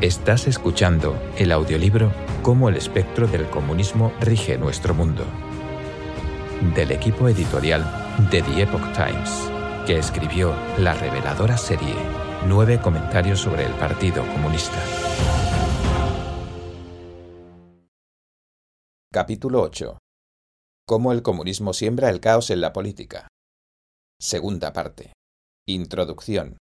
Estás escuchando el audiolibro Cómo el espectro del comunismo rige nuestro mundo, del equipo editorial de The Epoch Times, que escribió la reveladora serie Nueve comentarios sobre el Partido Comunista. Capítulo 8. Cómo el comunismo siembra el caos en la política. Segunda parte. Introducción.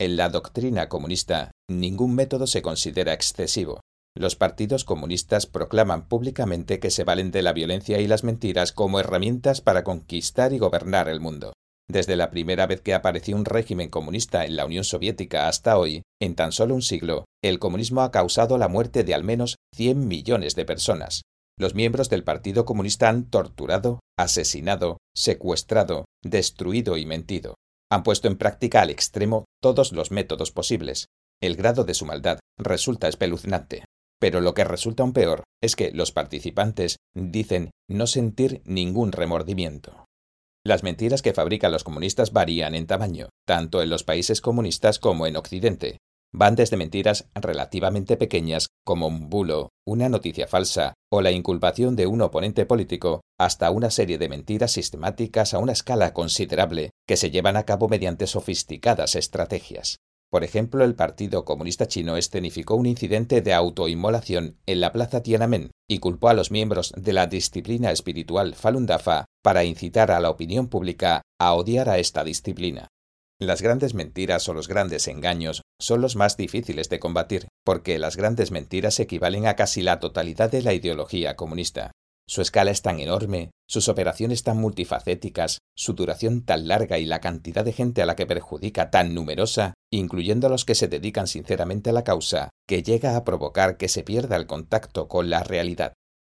En la doctrina comunista, ningún método se considera excesivo. Los partidos comunistas proclaman públicamente que se valen de la violencia y las mentiras como herramientas para conquistar y gobernar el mundo. Desde la primera vez que apareció un régimen comunista en la Unión Soviética hasta hoy, en tan solo un siglo, el comunismo ha causado la muerte de al menos 100 millones de personas. Los miembros del Partido Comunista han torturado, asesinado, secuestrado, destruido y mentido han puesto en práctica al extremo todos los métodos posibles. El grado de su maldad resulta espeluznante. Pero lo que resulta aún peor es que los participantes dicen no sentir ningún remordimiento. Las mentiras que fabrican los comunistas varían en tamaño, tanto en los países comunistas como en Occidente, Van desde mentiras relativamente pequeñas como un bulo, una noticia falsa o la inculpación de un oponente político, hasta una serie de mentiras sistemáticas a una escala considerable que se llevan a cabo mediante sofisticadas estrategias. Por ejemplo, el Partido Comunista Chino escenificó un incidente de autoinmolación en la Plaza Tiananmen y culpó a los miembros de la disciplina espiritual Falun Dafa para incitar a la opinión pública a odiar a esta disciplina. Las grandes mentiras o los grandes engaños son los más difíciles de combatir, porque las grandes mentiras equivalen a casi la totalidad de la ideología comunista. Su escala es tan enorme, sus operaciones tan multifacéticas, su duración tan larga y la cantidad de gente a la que perjudica tan numerosa, incluyendo a los que se dedican sinceramente a la causa, que llega a provocar que se pierda el contacto con la realidad.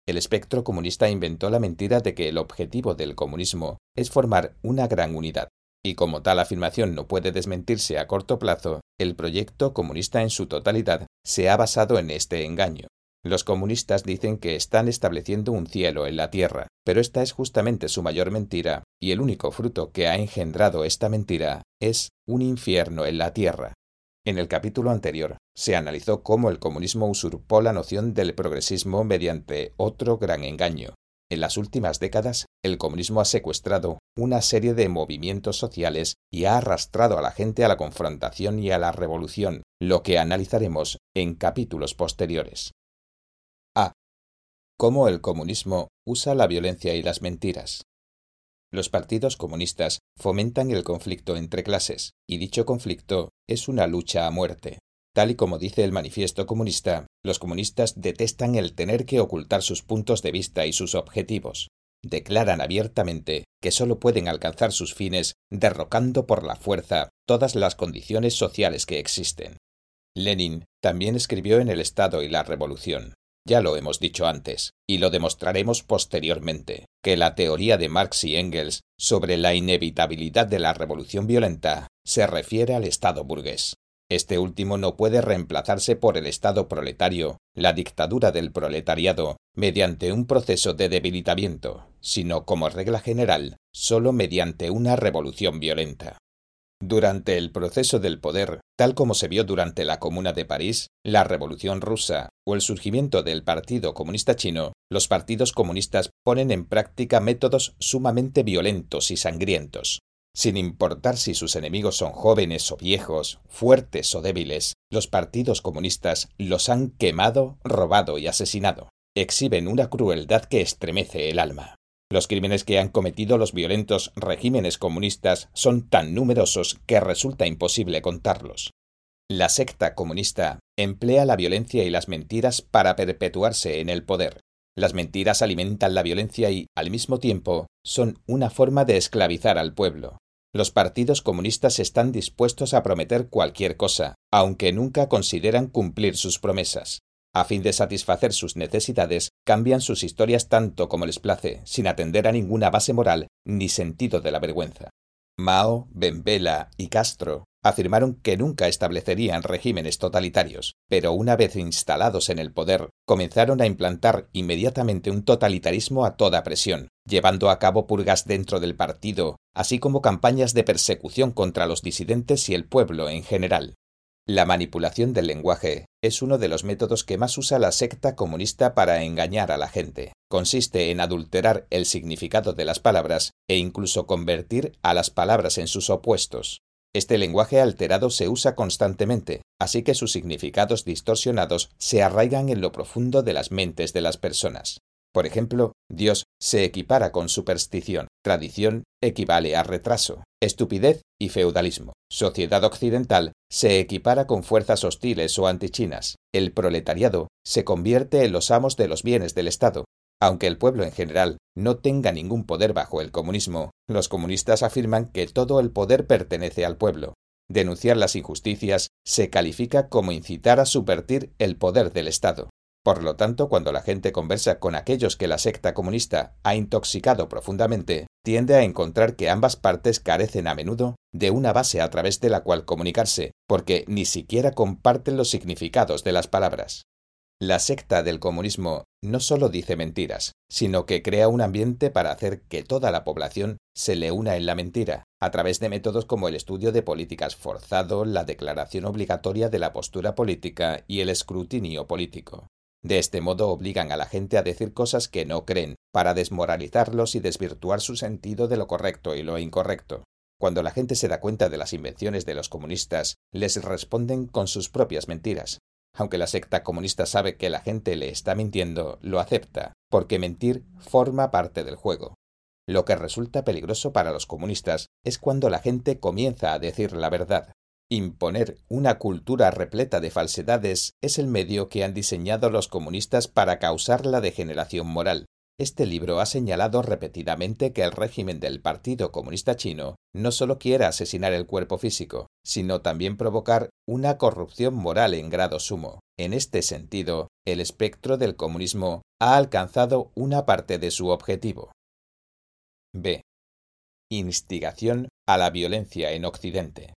El espectro comunista inventó la mentira de que el objetivo del comunismo es formar una gran unidad, y como tal afirmación no puede desmentirse a corto plazo, el proyecto comunista en su totalidad se ha basado en este engaño. Los comunistas dicen que están estableciendo un cielo en la tierra, pero esta es justamente su mayor mentira, y el único fruto que ha engendrado esta mentira es un infierno en la tierra. En el capítulo anterior se analizó cómo el comunismo usurpó la noción del progresismo mediante otro gran engaño, en las últimas décadas, el comunismo ha secuestrado una serie de movimientos sociales y ha arrastrado a la gente a la confrontación y a la revolución, lo que analizaremos en capítulos posteriores. A. Cómo el comunismo usa la violencia y las mentiras. Los partidos comunistas fomentan el conflicto entre clases, y dicho conflicto es una lucha a muerte. Tal y como dice el manifiesto comunista, los comunistas detestan el tener que ocultar sus puntos de vista y sus objetivos. Declaran abiertamente que sólo pueden alcanzar sus fines derrocando por la fuerza todas las condiciones sociales que existen. Lenin también escribió en El Estado y la Revolución, ya lo hemos dicho antes, y lo demostraremos posteriormente, que la teoría de Marx y Engels sobre la inevitabilidad de la revolución violenta se refiere al Estado burgués. Este último no puede reemplazarse por el Estado proletario, la dictadura del proletariado, mediante un proceso de debilitamiento, sino como regla general, sólo mediante una revolución violenta. Durante el proceso del poder, tal como se vio durante la Comuna de París, la Revolución rusa o el surgimiento del Partido Comunista Chino, los partidos comunistas ponen en práctica métodos sumamente violentos y sangrientos, sin importar si sus enemigos son jóvenes o viejos, fuertes o débiles, los partidos comunistas los han quemado, robado y asesinado. Exhiben una crueldad que estremece el alma. Los crímenes que han cometido los violentos regímenes comunistas son tan numerosos que resulta imposible contarlos. La secta comunista emplea la violencia y las mentiras para perpetuarse en el poder. Las mentiras alimentan la violencia y, al mismo tiempo, son una forma de esclavizar al pueblo. Los partidos comunistas están dispuestos a prometer cualquier cosa, aunque nunca consideran cumplir sus promesas. A fin de satisfacer sus necesidades, cambian sus historias tanto como les place, sin atender a ninguna base moral ni sentido de la vergüenza. Mao, Benbela y Castro afirmaron que nunca establecerían regímenes totalitarios, pero una vez instalados en el poder, comenzaron a implantar inmediatamente un totalitarismo a toda presión, llevando a cabo purgas dentro del partido, así como campañas de persecución contra los disidentes y el pueblo en general. La manipulación del lenguaje es uno de los métodos que más usa la secta comunista para engañar a la gente. Consiste en adulterar el significado de las palabras e incluso convertir a las palabras en sus opuestos. Este lenguaje alterado se usa constantemente, así que sus significados distorsionados se arraigan en lo profundo de las mentes de las personas. Por ejemplo, Dios se equipara con superstición, tradición equivale a retraso, estupidez y feudalismo. Sociedad occidental se equipara con fuerzas hostiles o antichinas. El proletariado se convierte en los amos de los bienes del Estado. Aunque el pueblo en general no tenga ningún poder bajo el comunismo, los comunistas afirman que todo el poder pertenece al pueblo. Denunciar las injusticias se califica como incitar a subvertir el poder del Estado. Por lo tanto, cuando la gente conversa con aquellos que la secta comunista ha intoxicado profundamente, tiende a encontrar que ambas partes carecen a menudo de una base a través de la cual comunicarse, porque ni siquiera comparten los significados de las palabras. La secta del comunismo no solo dice mentiras, sino que crea un ambiente para hacer que toda la población se le una en la mentira, a través de métodos como el estudio de políticas forzado, la declaración obligatoria de la postura política y el escrutinio político. De este modo obligan a la gente a decir cosas que no creen, para desmoralizarlos y desvirtuar su sentido de lo correcto y lo incorrecto. Cuando la gente se da cuenta de las invenciones de los comunistas, les responden con sus propias mentiras. Aunque la secta comunista sabe que la gente le está mintiendo, lo acepta, porque mentir forma parte del juego. Lo que resulta peligroso para los comunistas es cuando la gente comienza a decir la verdad, Imponer una cultura repleta de falsedades es el medio que han diseñado los comunistas para causar la degeneración moral. Este libro ha señalado repetidamente que el régimen del Partido Comunista Chino no solo quiere asesinar el cuerpo físico, sino también provocar una corrupción moral en grado sumo. En este sentido, el espectro del comunismo ha alcanzado una parte de su objetivo. B. Instigación a la violencia en Occidente.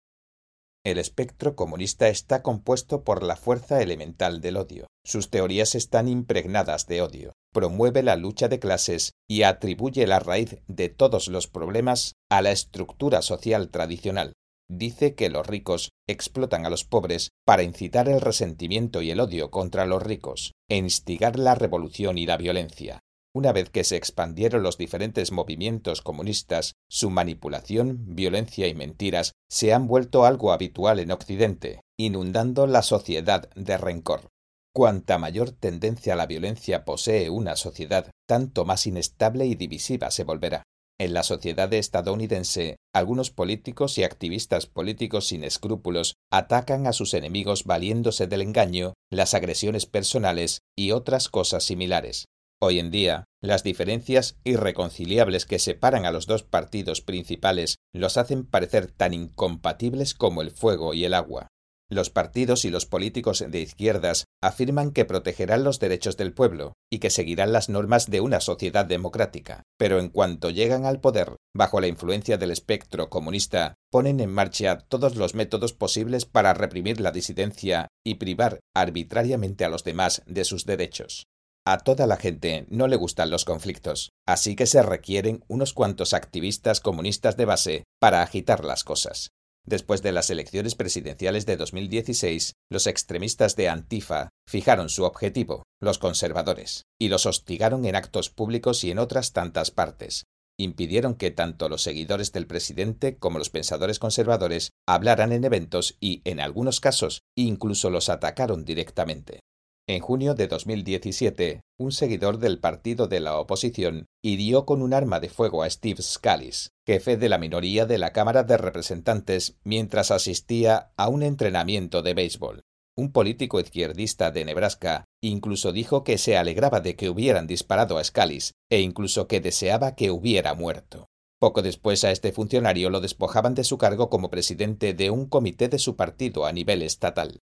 El espectro comunista está compuesto por la fuerza elemental del odio. Sus teorías están impregnadas de odio. Promueve la lucha de clases y atribuye la raíz de todos los problemas a la estructura social tradicional. Dice que los ricos explotan a los pobres para incitar el resentimiento y el odio contra los ricos e instigar la revolución y la violencia. Una vez que se expandieron los diferentes movimientos comunistas, su manipulación, violencia y mentiras se han vuelto algo habitual en Occidente, inundando la sociedad de rencor. Cuanta mayor tendencia a la violencia posee una sociedad, tanto más inestable y divisiva se volverá. En la sociedad estadounidense, algunos políticos y activistas políticos sin escrúpulos atacan a sus enemigos valiéndose del engaño, las agresiones personales y otras cosas similares. Hoy en día, las diferencias irreconciliables que separan a los dos partidos principales los hacen parecer tan incompatibles como el fuego y el agua. Los partidos y los políticos de izquierdas afirman que protegerán los derechos del pueblo y que seguirán las normas de una sociedad democrática, pero en cuanto llegan al poder, bajo la influencia del espectro comunista, ponen en marcha todos los métodos posibles para reprimir la disidencia y privar arbitrariamente a los demás de sus derechos. A toda la gente no le gustan los conflictos, así que se requieren unos cuantos activistas comunistas de base para agitar las cosas. Después de las elecciones presidenciales de 2016, los extremistas de Antifa fijaron su objetivo, los conservadores, y los hostigaron en actos públicos y en otras tantas partes. Impidieron que tanto los seguidores del presidente como los pensadores conservadores hablaran en eventos y, en algunos casos, incluso los atacaron directamente. En junio de 2017, un seguidor del partido de la oposición hirió con un arma de fuego a Steve Scalise, jefe de la minoría de la Cámara de Representantes, mientras asistía a un entrenamiento de béisbol. Un político izquierdista de Nebraska incluso dijo que se alegraba de que hubieran disparado a Scalise e incluso que deseaba que hubiera muerto. Poco después a este funcionario lo despojaban de su cargo como presidente de un comité de su partido a nivel estatal.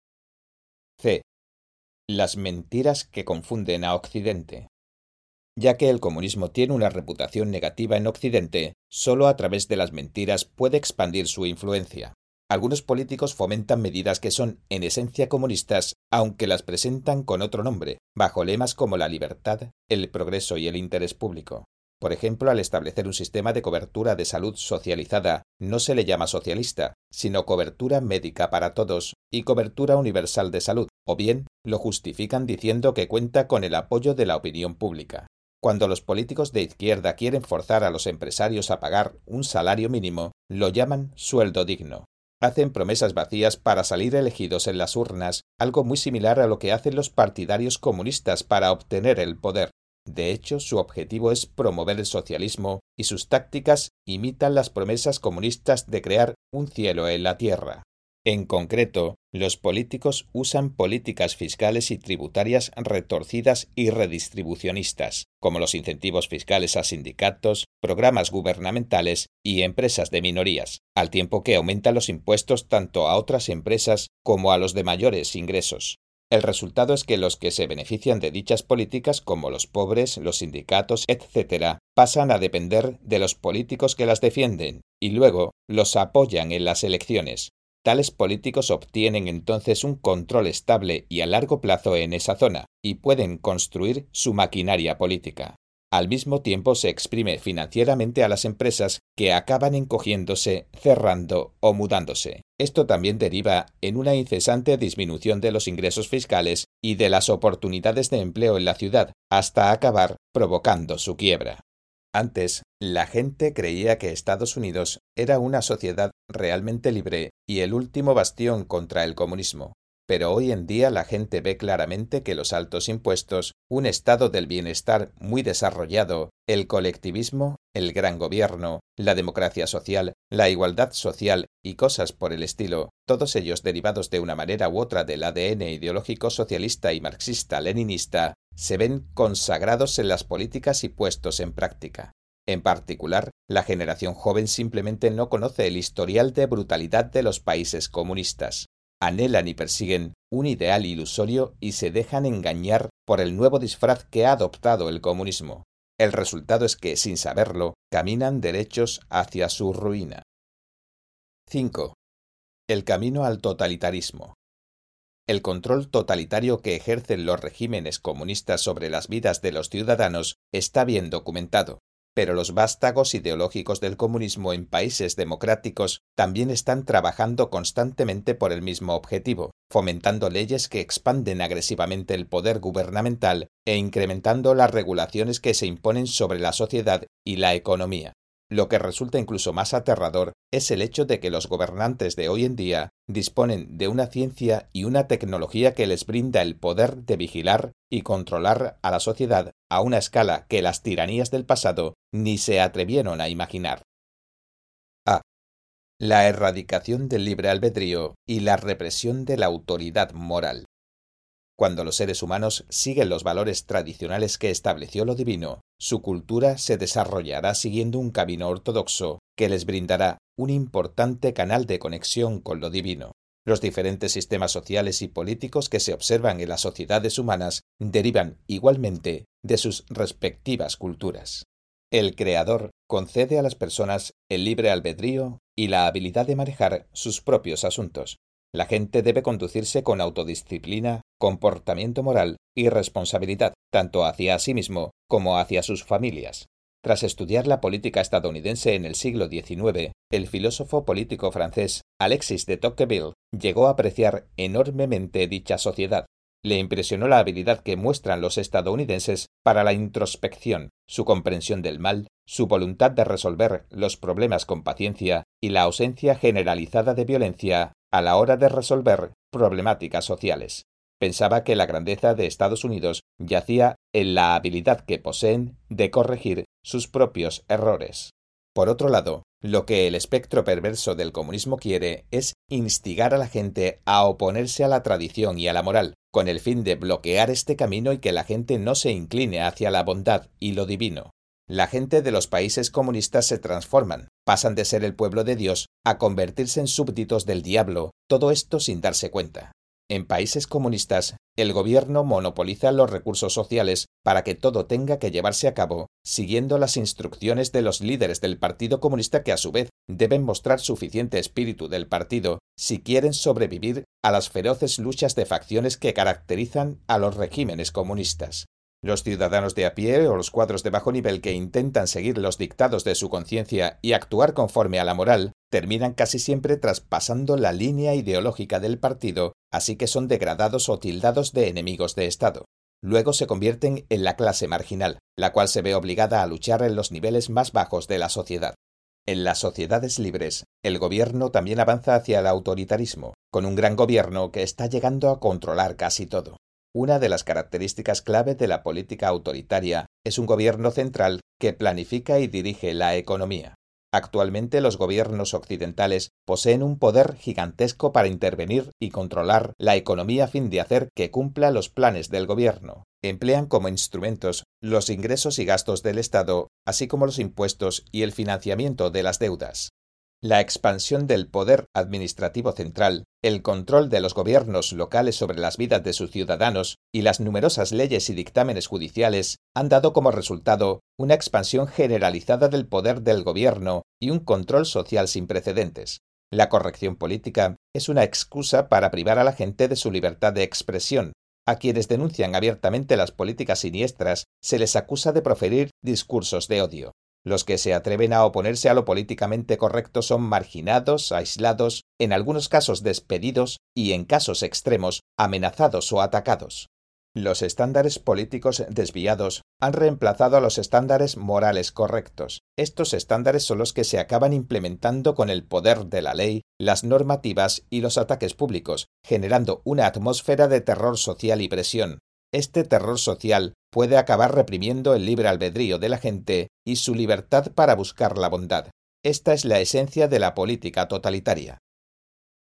C. Las mentiras que confunden a Occidente. Ya que el comunismo tiene una reputación negativa en Occidente, solo a través de las mentiras puede expandir su influencia. Algunos políticos fomentan medidas que son en esencia comunistas, aunque las presentan con otro nombre, bajo lemas como la libertad, el progreso y el interés público. Por ejemplo, al establecer un sistema de cobertura de salud socializada, no se le llama socialista, sino cobertura médica para todos, y cobertura universal de salud, o bien lo justifican diciendo que cuenta con el apoyo de la opinión pública. Cuando los políticos de izquierda quieren forzar a los empresarios a pagar un salario mínimo, lo llaman sueldo digno. Hacen promesas vacías para salir elegidos en las urnas, algo muy similar a lo que hacen los partidarios comunistas para obtener el poder. De hecho, su objetivo es promover el socialismo y sus tácticas imitan las promesas comunistas de crear un cielo en la tierra. En concreto, los políticos usan políticas fiscales y tributarias retorcidas y redistribucionistas, como los incentivos fiscales a sindicatos, programas gubernamentales y empresas de minorías, al tiempo que aumentan los impuestos tanto a otras empresas como a los de mayores ingresos. El resultado es que los que se benefician de dichas políticas, como los pobres, los sindicatos, etc., pasan a depender de los políticos que las defienden y luego los apoyan en las elecciones, Tales políticos obtienen entonces un control estable y a largo plazo en esa zona, y pueden construir su maquinaria política. Al mismo tiempo se exprime financieramente a las empresas que acaban encogiéndose, cerrando o mudándose. Esto también deriva en una incesante disminución de los ingresos fiscales y de las oportunidades de empleo en la ciudad, hasta acabar provocando su quiebra. Antes, la gente creía que Estados Unidos era una sociedad realmente libre y el último bastión contra el comunismo. Pero hoy en día la gente ve claramente que los altos impuestos, un estado del bienestar muy desarrollado, el colectivismo, el gran gobierno, la democracia social, la igualdad social y cosas por el estilo, todos ellos derivados de una manera u otra del ADN ideológico socialista y marxista-leninista, se ven consagrados en las políticas y puestos en práctica. En particular, la generación joven simplemente no conoce el historial de brutalidad de los países comunistas. Anhelan y persiguen un ideal ilusorio y se dejan engañar por el nuevo disfraz que ha adoptado el comunismo. El resultado es que, sin saberlo, caminan derechos hacia su ruina. 5. El camino al totalitarismo. El control totalitario que ejercen los regímenes comunistas sobre las vidas de los ciudadanos está bien documentado, pero los vástagos ideológicos del comunismo en países democráticos también están trabajando constantemente por el mismo objetivo, fomentando leyes que expanden agresivamente el poder gubernamental e incrementando las regulaciones que se imponen sobre la sociedad y la economía. Lo que resulta incluso más aterrador es el hecho de que los gobernantes de hoy en día disponen de una ciencia y una tecnología que les brinda el poder de vigilar y controlar a la sociedad a una escala que las tiranías del pasado ni se atrevieron a imaginar. A. La erradicación del libre albedrío y la represión de la autoridad moral. Cuando los seres humanos siguen los valores tradicionales que estableció lo divino, su cultura se desarrollará siguiendo un camino ortodoxo que les brindará un importante canal de conexión con lo divino. Los diferentes sistemas sociales y políticos que se observan en las sociedades humanas derivan igualmente de sus respectivas culturas. El Creador concede a las personas el libre albedrío y la habilidad de manejar sus propios asuntos. La gente debe conducirse con autodisciplina, comportamiento moral y responsabilidad, tanto hacia sí mismo como hacia sus familias. Tras estudiar la política estadounidense en el siglo XIX, el filósofo político francés Alexis de Tocqueville llegó a apreciar enormemente dicha sociedad. Le impresionó la habilidad que muestran los estadounidenses para la introspección, su comprensión del mal, su voluntad de resolver los problemas con paciencia y la ausencia generalizada de violencia a la hora de resolver problemáticas sociales. Pensaba que la grandeza de Estados Unidos yacía en la habilidad que poseen de corregir sus propios errores. Por otro lado, lo que el espectro perverso del comunismo quiere es instigar a la gente a oponerse a la tradición y a la moral, con el fin de bloquear este camino y que la gente no se incline hacia la bondad y lo divino. La gente de los países comunistas se transforman, pasan de ser el pueblo de Dios a convertirse en súbditos del diablo, todo esto sin darse cuenta. En países comunistas, el gobierno monopoliza los recursos sociales para que todo tenga que llevarse a cabo siguiendo las instrucciones de los líderes del Partido Comunista que a su vez deben mostrar suficiente espíritu del partido si quieren sobrevivir a las feroces luchas de facciones que caracterizan a los regímenes comunistas. Los ciudadanos de a pie o los cuadros de bajo nivel que intentan seguir los dictados de su conciencia y actuar conforme a la moral terminan casi siempre traspasando la línea ideológica del partido, así que son degradados o tildados de enemigos de Estado. Luego se convierten en la clase marginal, la cual se ve obligada a luchar en los niveles más bajos de la sociedad. En las sociedades libres, el gobierno también avanza hacia el autoritarismo, con un gran gobierno que está llegando a controlar casi todo. Una de las características clave de la política autoritaria es un gobierno central que planifica y dirige la economía. Actualmente los gobiernos occidentales poseen un poder gigantesco para intervenir y controlar la economía a fin de hacer que cumpla los planes del gobierno. Emplean como instrumentos los ingresos y gastos del Estado, así como los impuestos y el financiamiento de las deudas. La expansión del poder administrativo central, el control de los gobiernos locales sobre las vidas de sus ciudadanos y las numerosas leyes y dictámenes judiciales han dado como resultado una expansión generalizada del poder del gobierno y un control social sin precedentes. La corrección política es una excusa para privar a la gente de su libertad de expresión. A quienes denuncian abiertamente las políticas siniestras se les acusa de proferir discursos de odio. Los que se atreven a oponerse a lo políticamente correcto son marginados, aislados, en algunos casos despedidos y, en casos extremos, amenazados o atacados. Los estándares políticos desviados han reemplazado a los estándares morales correctos. Estos estándares son los que se acaban implementando con el poder de la ley, las normativas y los ataques públicos, generando una atmósfera de terror social y presión, este terror social puede acabar reprimiendo el libre albedrío de la gente y su libertad para buscar la bondad. Esta es la esencia de la política totalitaria.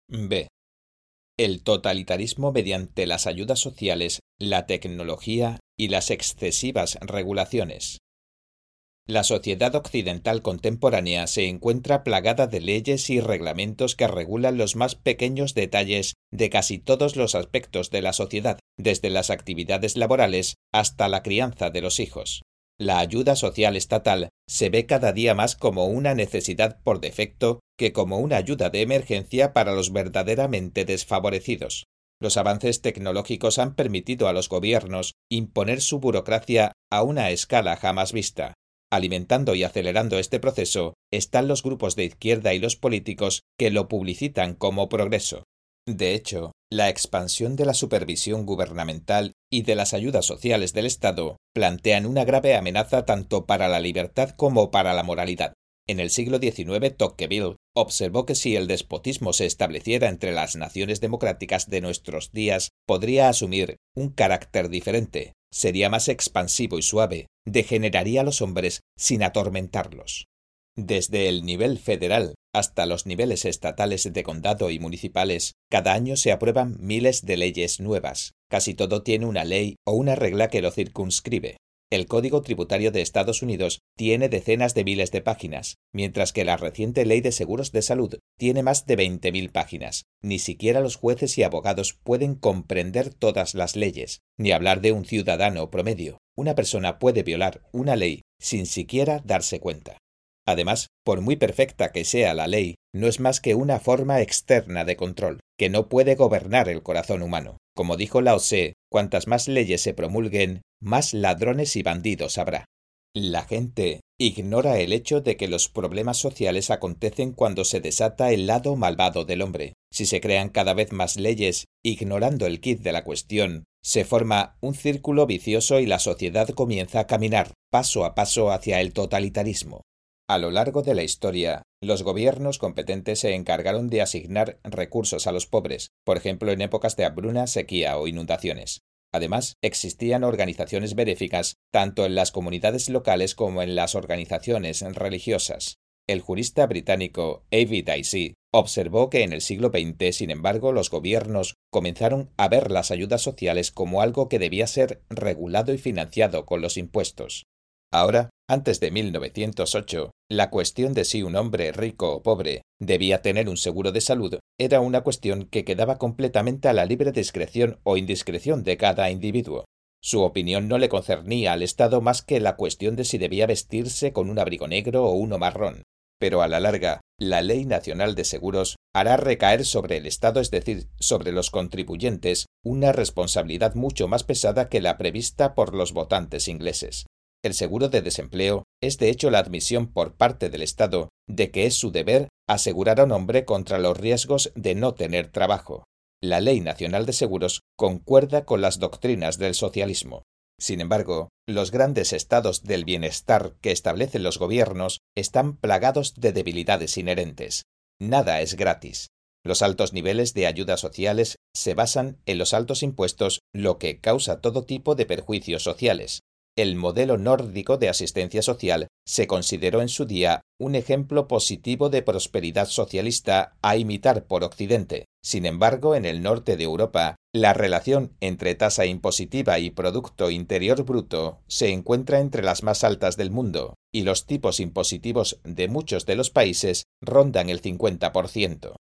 B. El totalitarismo mediante las ayudas sociales, la tecnología y las excesivas regulaciones. La sociedad occidental contemporánea se encuentra plagada de leyes y reglamentos que regulan los más pequeños detalles de casi todos los aspectos de la sociedad, desde las actividades laborales hasta la crianza de los hijos. La ayuda social estatal se ve cada día más como una necesidad por defecto que como una ayuda de emergencia para los verdaderamente desfavorecidos. Los avances tecnológicos han permitido a los gobiernos imponer su burocracia a una escala jamás vista. Alimentando y acelerando este proceso están los grupos de izquierda y los políticos que lo publicitan como progreso. De hecho, la expansión de la supervisión gubernamental y de las ayudas sociales del Estado plantean una grave amenaza tanto para la libertad como para la moralidad. En el siglo XIX, Tocqueville observó que si el despotismo se estableciera entre las naciones democráticas de nuestros días, podría asumir un carácter diferente, sería más expansivo y suave, degeneraría a los hombres sin atormentarlos. Desde el nivel federal hasta los niveles estatales de condado y municipales, cada año se aprueban miles de leyes nuevas. Casi todo tiene una ley o una regla que lo circunscribe. El Código Tributario de Estados Unidos tiene decenas de miles de páginas, mientras que la reciente Ley de Seguros de Salud tiene más de 20.000 páginas. Ni siquiera los jueces y abogados pueden comprender todas las leyes, ni hablar de un ciudadano promedio. Una persona puede violar una ley sin siquiera darse cuenta. Además, por muy perfecta que sea la ley, no es más que una forma externa de control, que no puede gobernar el corazón humano. Como dijo Lao cuantas más leyes se promulguen, más ladrones y bandidos habrá. La gente ignora el hecho de que los problemas sociales acontecen cuando se desata el lado malvado del hombre. Si se crean cada vez más leyes, ignorando el kit de la cuestión, se forma un círculo vicioso y la sociedad comienza a caminar paso a paso hacia el totalitarismo. A lo largo de la historia, los gobiernos competentes se encargaron de asignar recursos a los pobres, por ejemplo en épocas de hambruna, sequía o inundaciones. Además, existían organizaciones benéficas tanto en las comunidades locales como en las organizaciones religiosas. El jurista británico David Dicey observó que en el siglo XX, sin embargo, los gobiernos comenzaron a ver las ayudas sociales como algo que debía ser regulado y financiado con los impuestos. Ahora, antes de 1908, la cuestión de si un hombre rico o pobre debía tener un seguro de salud era una cuestión que quedaba completamente a la libre discreción o indiscreción de cada individuo. Su opinión no le concernía al Estado más que la cuestión de si debía vestirse con un abrigo negro o uno marrón. Pero a la larga, la Ley Nacional de Seguros hará recaer sobre el Estado, es decir, sobre los contribuyentes, una responsabilidad mucho más pesada que la prevista por los votantes ingleses. El seguro de desempleo es de hecho la admisión por parte del Estado de que es su deber asegurar a un hombre contra los riesgos de no tener trabajo. La Ley Nacional de Seguros concuerda con las doctrinas del socialismo. Sin embargo, los grandes estados del bienestar que establecen los gobiernos están plagados de debilidades inherentes. Nada es gratis. Los altos niveles de ayudas sociales se basan en los altos impuestos, lo que causa todo tipo de perjuicios sociales. El modelo nórdico de asistencia social se consideró en su día un ejemplo positivo de prosperidad socialista a imitar por Occidente. Sin embargo, en el norte de Europa, la relación entre tasa impositiva y Producto Interior Bruto se encuentra entre las más altas del mundo, y los tipos impositivos de muchos de los países rondan el 50%.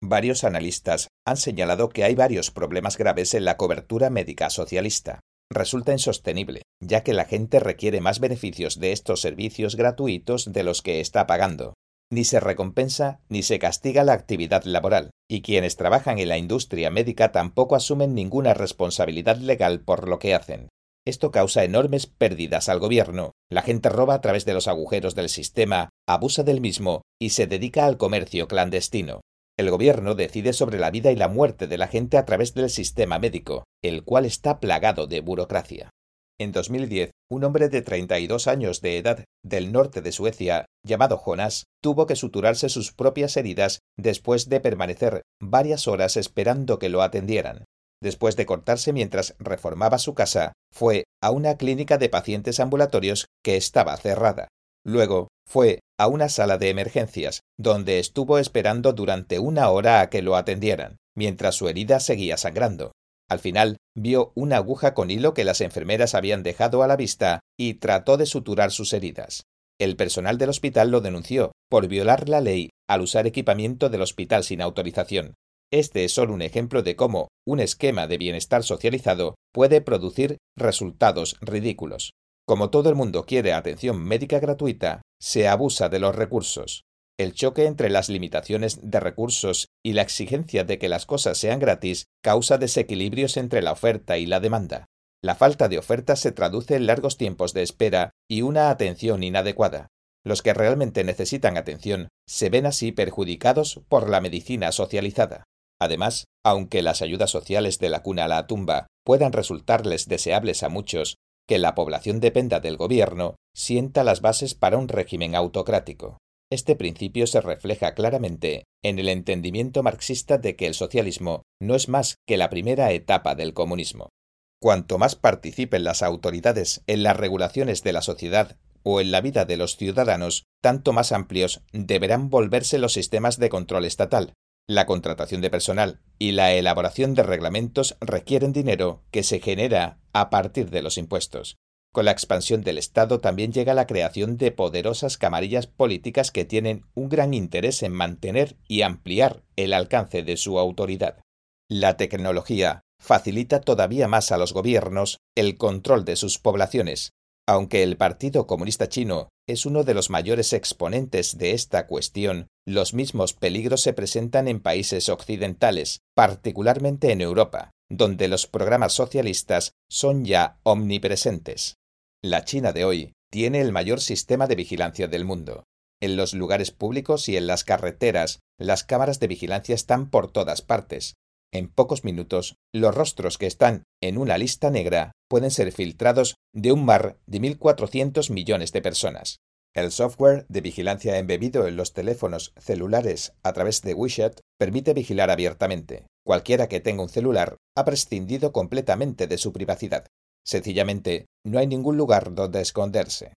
Varios analistas han señalado que hay varios problemas graves en la cobertura médica socialista resulta insostenible, ya que la gente requiere más beneficios de estos servicios gratuitos de los que está pagando. Ni se recompensa ni se castiga la actividad laboral, y quienes trabajan en la industria médica tampoco asumen ninguna responsabilidad legal por lo que hacen. Esto causa enormes pérdidas al gobierno. La gente roba a través de los agujeros del sistema, abusa del mismo y se dedica al comercio clandestino. El gobierno decide sobre la vida y la muerte de la gente a través del sistema médico, el cual está plagado de burocracia. En 2010, un hombre de 32 años de edad del norte de Suecia, llamado Jonas, tuvo que suturarse sus propias heridas después de permanecer varias horas esperando que lo atendieran. Después de cortarse mientras reformaba su casa, fue a una clínica de pacientes ambulatorios que estaba cerrada. Luego fue a una sala de emergencias, donde estuvo esperando durante una hora a que lo atendieran, mientras su herida seguía sangrando. Al final, vio una aguja con hilo que las enfermeras habían dejado a la vista y trató de suturar sus heridas. El personal del hospital lo denunció por violar la ley al usar equipamiento del hospital sin autorización. Este es solo un ejemplo de cómo un esquema de bienestar socializado puede producir resultados ridículos. Como todo el mundo quiere atención médica gratuita, se abusa de los recursos. El choque entre las limitaciones de recursos y la exigencia de que las cosas sean gratis causa desequilibrios entre la oferta y la demanda. La falta de oferta se traduce en largos tiempos de espera y una atención inadecuada. Los que realmente necesitan atención se ven así perjudicados por la medicina socializada. Además, aunque las ayudas sociales de la cuna a la tumba puedan resultarles deseables a muchos, que la población dependa del gobierno sienta las bases para un régimen autocrático. Este principio se refleja claramente en el entendimiento marxista de que el socialismo no es más que la primera etapa del comunismo. Cuanto más participen las autoridades en las regulaciones de la sociedad o en la vida de los ciudadanos, tanto más amplios deberán volverse los sistemas de control estatal, la contratación de personal y la elaboración de reglamentos requieren dinero que se genera a partir de los impuestos. Con la expansión del Estado también llega la creación de poderosas camarillas políticas que tienen un gran interés en mantener y ampliar el alcance de su autoridad. La tecnología facilita todavía más a los gobiernos el control de sus poblaciones, aunque el Partido Comunista Chino es uno de los mayores exponentes de esta cuestión, los mismos peligros se presentan en países occidentales, particularmente en Europa, donde los programas socialistas son ya omnipresentes. La China de hoy tiene el mayor sistema de vigilancia del mundo. En los lugares públicos y en las carreteras, las cámaras de vigilancia están por todas partes, en pocos minutos, los rostros que están en una lista negra pueden ser filtrados de un mar de 1.400 millones de personas. El software de vigilancia embebido en los teléfonos celulares a través de WeChat permite vigilar abiertamente. Cualquiera que tenga un celular ha prescindido completamente de su privacidad. Sencillamente, no hay ningún lugar donde esconderse.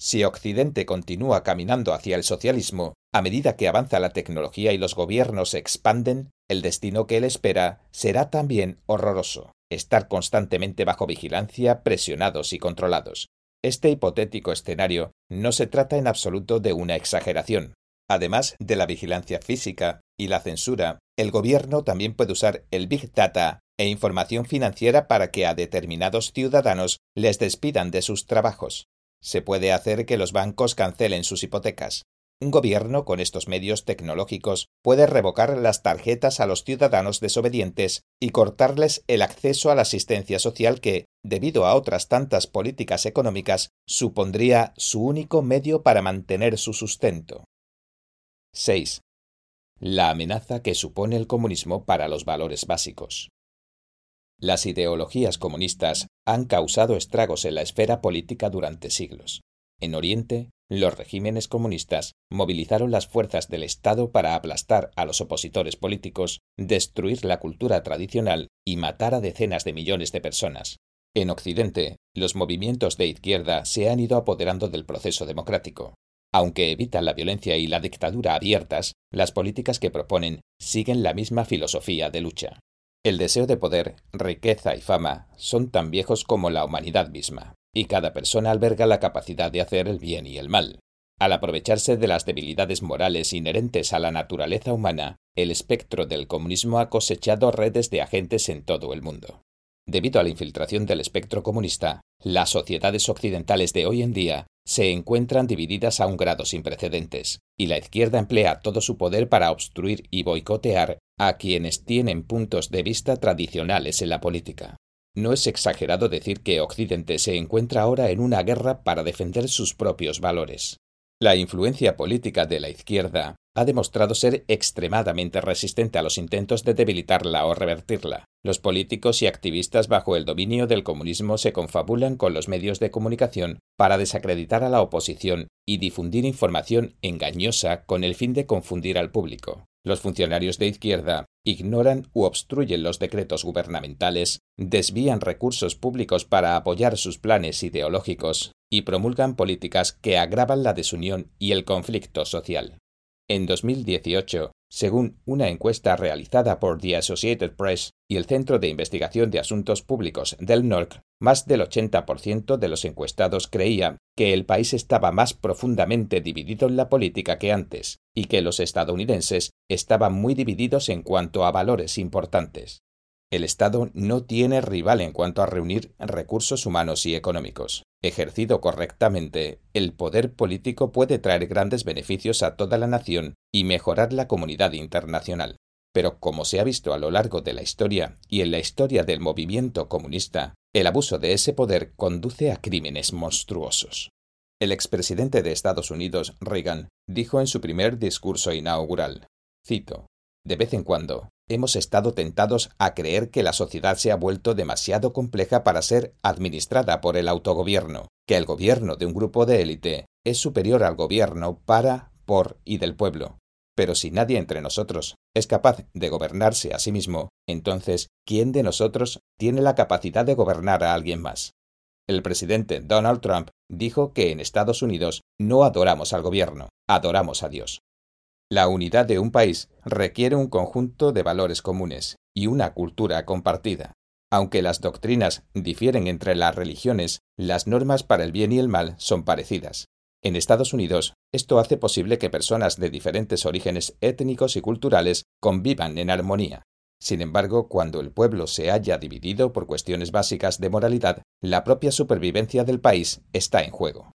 Si Occidente continúa caminando hacia el socialismo, a medida que avanza la tecnología y los gobiernos se expanden, el destino que él espera será también horroroso, estar constantemente bajo vigilancia, presionados y controlados. Este hipotético escenario no se trata en absoluto de una exageración. Además de la vigilancia física y la censura, el gobierno también puede usar el Big Data e información financiera para que a determinados ciudadanos les despidan de sus trabajos. Se puede hacer que los bancos cancelen sus hipotecas. Un gobierno con estos medios tecnológicos puede revocar las tarjetas a los ciudadanos desobedientes y cortarles el acceso a la asistencia social que, debido a otras tantas políticas económicas, supondría su único medio para mantener su sustento. 6. La amenaza que supone el comunismo para los valores básicos. Las ideologías comunistas han causado estragos en la esfera política durante siglos. En Oriente, los regímenes comunistas movilizaron las fuerzas del Estado para aplastar a los opositores políticos, destruir la cultura tradicional y matar a decenas de millones de personas. En Occidente, los movimientos de izquierda se han ido apoderando del proceso democrático. Aunque evitan la violencia y la dictadura abiertas, las políticas que proponen siguen la misma filosofía de lucha. El deseo de poder, riqueza y fama son tan viejos como la humanidad misma y cada persona alberga la capacidad de hacer el bien y el mal. Al aprovecharse de las debilidades morales inherentes a la naturaleza humana, el espectro del comunismo ha cosechado redes de agentes en todo el mundo. Debido a la infiltración del espectro comunista, las sociedades occidentales de hoy en día se encuentran divididas a un grado sin precedentes, y la izquierda emplea todo su poder para obstruir y boicotear a quienes tienen puntos de vista tradicionales en la política. No es exagerado decir que Occidente se encuentra ahora en una guerra para defender sus propios valores. La influencia política de la izquierda ha demostrado ser extremadamente resistente a los intentos de debilitarla o revertirla. Los políticos y activistas bajo el dominio del comunismo se confabulan con los medios de comunicación para desacreditar a la oposición y difundir información engañosa con el fin de confundir al público. Los funcionarios de izquierda ignoran u obstruyen los decretos gubernamentales, desvían recursos públicos para apoyar sus planes ideológicos y promulgan políticas que agravan la desunión y el conflicto social. En 2018, según una encuesta realizada por The Associated Press y el Centro de Investigación de Asuntos Públicos del NORC, más del 80% de los encuestados creía que el país estaba más profundamente dividido en la política que antes, y que los estadounidenses estaban muy divididos en cuanto a valores importantes. El Estado no tiene rival en cuanto a reunir recursos humanos y económicos. Ejercido correctamente, el poder político puede traer grandes beneficios a toda la nación y mejorar la comunidad internacional. Pero como se ha visto a lo largo de la historia y en la historia del movimiento comunista, el abuso de ese poder conduce a crímenes monstruosos. El expresidente de Estados Unidos, Reagan, dijo en su primer discurso inaugural, cito, De vez en cuando, hemos estado tentados a creer que la sociedad se ha vuelto demasiado compleja para ser administrada por el autogobierno, que el gobierno de un grupo de élite es superior al gobierno para, por y del pueblo. Pero si nadie entre nosotros es capaz de gobernarse a sí mismo, entonces, ¿quién de nosotros tiene la capacidad de gobernar a alguien más? El presidente Donald Trump dijo que en Estados Unidos no adoramos al gobierno, adoramos a Dios. La unidad de un país requiere un conjunto de valores comunes y una cultura compartida. Aunque las doctrinas difieren entre las religiones, las normas para el bien y el mal son parecidas. En Estados Unidos, esto hace posible que personas de diferentes orígenes étnicos y culturales convivan en armonía. Sin embargo, cuando el pueblo se haya dividido por cuestiones básicas de moralidad, la propia supervivencia del país está en juego.